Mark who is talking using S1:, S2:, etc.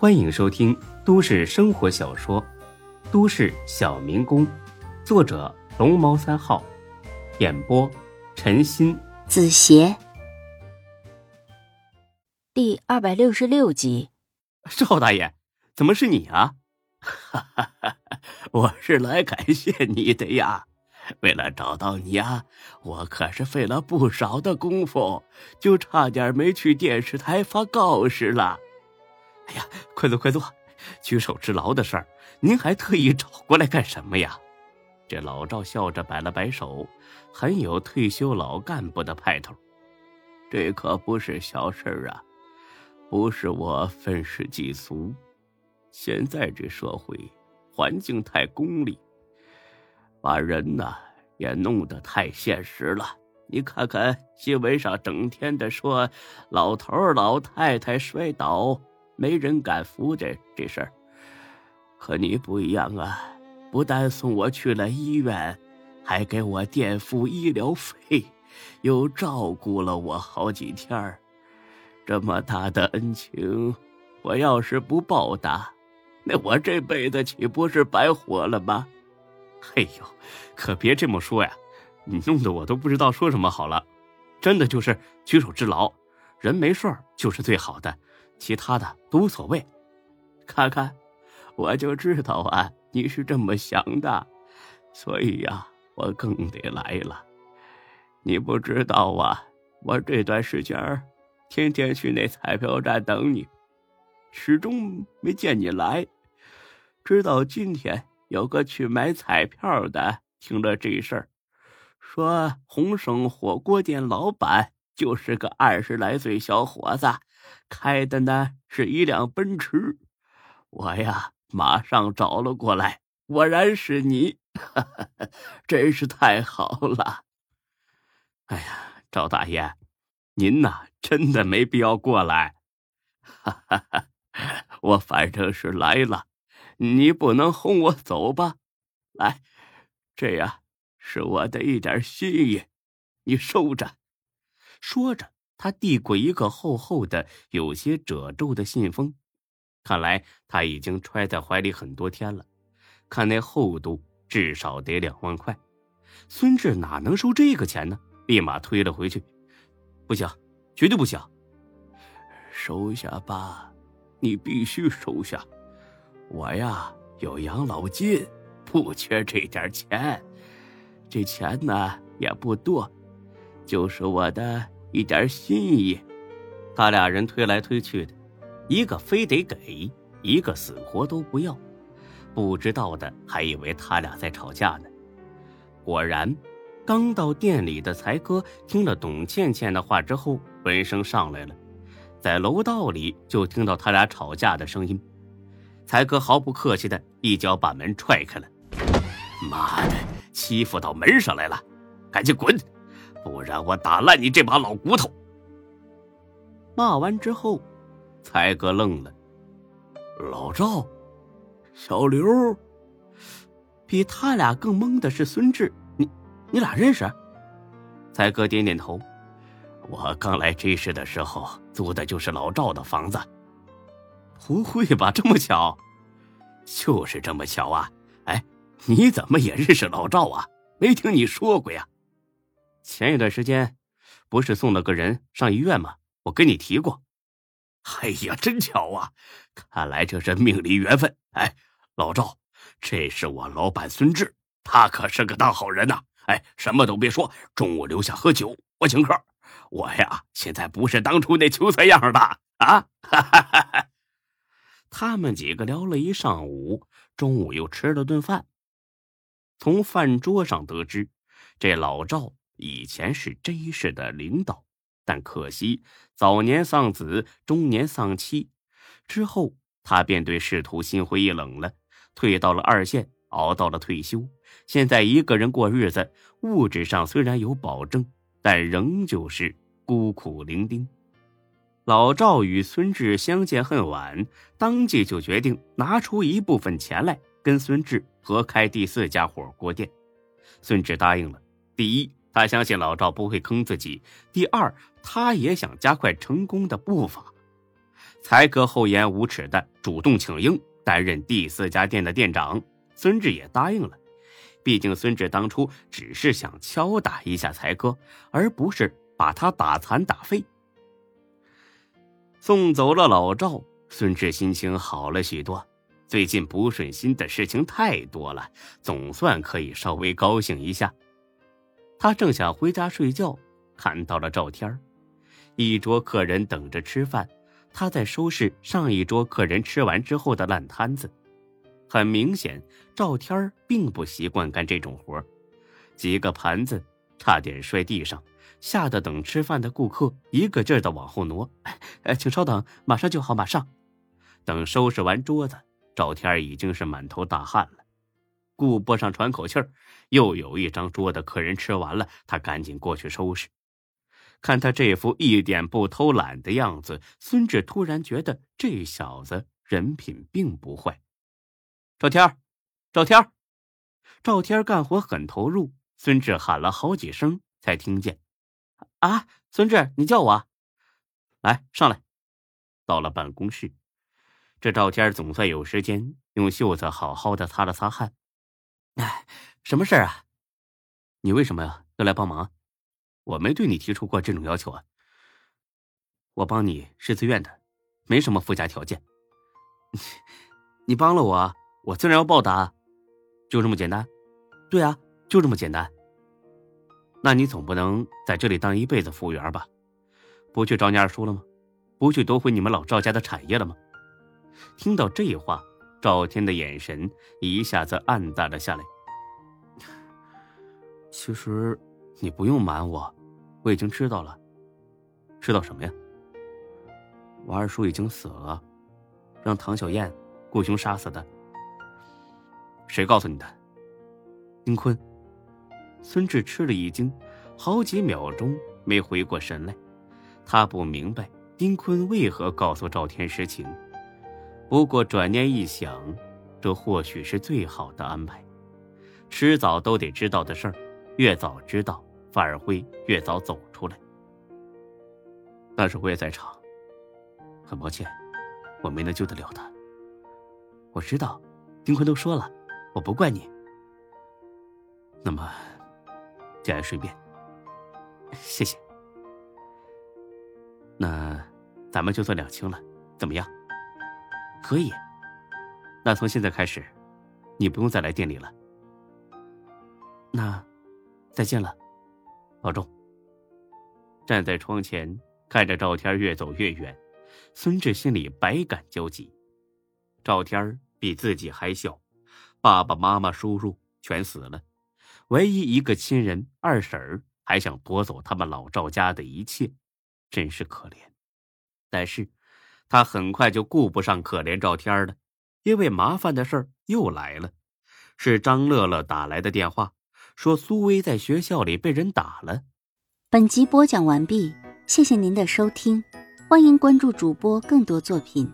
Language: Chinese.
S1: 欢迎收听都市生活小说《都市小民工》，作者龙猫三号，演播陈鑫、
S2: 子邪，第二百六十六集。
S1: 赵大爷，怎么是你啊？
S3: 哈哈哈！我是来感谢你的呀。为了找到你啊，我可是费了不少的功夫，就差点没去电视台发告示了。
S1: 哎呀，快坐快坐！举手之劳的事儿，您还特意找过来干什么呀？这老赵笑着摆了摆手，很有退休老干部的派头。
S3: 这可不是小事儿啊，不是我愤世嫉俗。现在这社会环境太功利。把人呢也弄得太现实了。你看看新闻上整天的说老头老太太摔倒，没人敢扶这这事儿。可你不一样啊，不但送我去了医院，还给我垫付医疗费，又照顾了我好几天这么大的恩情，我要是不报答，那我这辈子岂不是白活了吗？
S1: 哎呦，可别这么说呀！你弄得我都不知道说什么好了。真的就是举手之劳，人没事儿就是最好的，其他的都无所谓。
S3: 看看，我就知道啊，你是这么想的，所以呀，我更得来了。你不知道啊，我这段时间天天去那彩票站等你，始终没见你来，直到今天。有个去买彩票的，听了这事儿，说鸿盛火锅店老板就是个二十来岁小伙子，开的呢是一辆奔驰。我呀，马上找了过来，果然是你，真是太好了。
S1: 哎呀，赵大爷，您呐，真的没必要过来。
S3: 哈哈哈，我反正是来了。你不能轰我走吧？来，这样是我的一点心意，你收着。
S1: 说着，他递过一个厚厚的、有些褶皱的信封。看来他已经揣在怀里很多天了。看那厚度，至少得两万块。孙志哪能收这个钱呢？立马推了回去。不行，绝对不行！
S3: 收下吧，你必须收下。我呀有养老金，不缺这点钱。这钱呢也不多，就是我的一点心意。
S1: 他俩人推来推去的，一个非得给，一个死活都不要。不知道的还以为他俩在吵架呢。果然，刚到店里的才哥听了董倩倩的话之后，闻声上来了，在楼道里就听到他俩吵架的声音。才哥毫不客气的一脚把门踹开了，妈的，欺负到门上来了，赶紧滚，不然我打烂你这把老骨头！骂完之后，才哥愣了，
S3: 老赵，小刘，
S1: 比他俩更懵的是孙志，你你俩认识？才哥点点头，我刚来这市的时候租的就是老赵的房子。不会吧，这么巧？
S3: 就是这么巧啊！哎，你怎么也认识老赵啊？没听你说过呀？
S1: 前一段时间，不是送了个人上医院吗？我跟你提过。
S3: 哎呀，真巧啊！看来这是命里缘分。哎，老赵，这是我老板孙志，他可是个大好人呐。哎，什么都别说，中午留下喝酒，我请客。我呀，现在不是当初那穷酸样的啊！哈哈哈哈。
S1: 他们几个聊了一上午，中午又吃了顿饭。从饭桌上得知，这老赵以前是 J 市的领导，但可惜早年丧子，中年丧妻，之后他便对仕途心灰意冷了，退到了二线，熬到了退休。现在一个人过日子，物质上虽然有保证，但仍旧是孤苦伶仃。老赵与孙志相见恨晚，当即就决定拿出一部分钱来跟孙志合开第四家火锅店。孙志答应了。第一，他相信老赵不会坑自己；第二，他也想加快成功的步伐。才哥厚颜无耻的主动请缨，担任第四家店的店长。孙志也答应了，毕竟孙志当初只是想敲打一下才哥，而不是把他打残打废。送走了老赵，孙志心情好了许多。最近不顺心的事情太多了，总算可以稍微高兴一下。他正想回家睡觉，看到了赵天一桌客人等着吃饭，他在收拾上一桌客人吃完之后的烂摊子。很明显，赵天并不习惯干这种活几个盘子差点摔地上，吓得等吃饭的顾客一个劲儿的往后挪。哎，请稍等，马上就好，马上。等收拾完桌子。赵天已经是满头大汗了，顾不上喘口气儿，又有一张桌的客人吃完了，他赶紧过去收拾。看他这副一点不偷懒的样子，孙志突然觉得这小子人品并不坏。赵天儿赵天儿赵天干活很投入，孙志喊了好几声才听见。啊，孙志，你叫我，来上来。到了办公室。这赵天总算有时间用袖子好好的擦了擦汗。哎，什么事儿啊？你为什么呀要来帮忙？我没对你提出过这种要求啊。我帮你是自愿的，没什么附加条件。你帮了我，我自然要报答，就这么简单。对啊，就这么简单。那你总不能在这里当一辈子服务员吧？不去找你二叔了吗？不去夺回你们老赵家的产业了吗？听到这话，赵天的眼神一下子暗淡了下来。其实，你不用瞒我，我已经知道了。知道什么呀？我二叔已经死了，让唐小燕雇凶杀死的。谁告诉你的？丁坤。孙志吃了一惊，好几秒钟没回过神来。他不明白丁坤为何告诉赵天实情。不过转念一想，这或许是最好的安排。迟早都得知道的事儿，越早知道，反而会越早走出来。那时我也在场，很抱歉，我没能救得了他。我知道，丁坤都说了，我不怪你。那么，节哀顺变，谢谢。那咱们就算两清了，怎么样？可以，那从现在开始，你不用再来店里了。那，再见了，保重。站在窗前看着赵天越走越远，孙志心里百感交集。赵天比自己还小，爸爸妈妈、叔叔全死了，唯一一个亲人二婶儿还想夺走他们老赵家的一切，真是可怜。但是。他很快就顾不上可怜赵天了，因为麻烦的事儿又来了。是张乐乐打来的电话，说苏薇在学校里被人打了。
S2: 本集播讲完毕，谢谢您的收听，欢迎关注主播更多作品。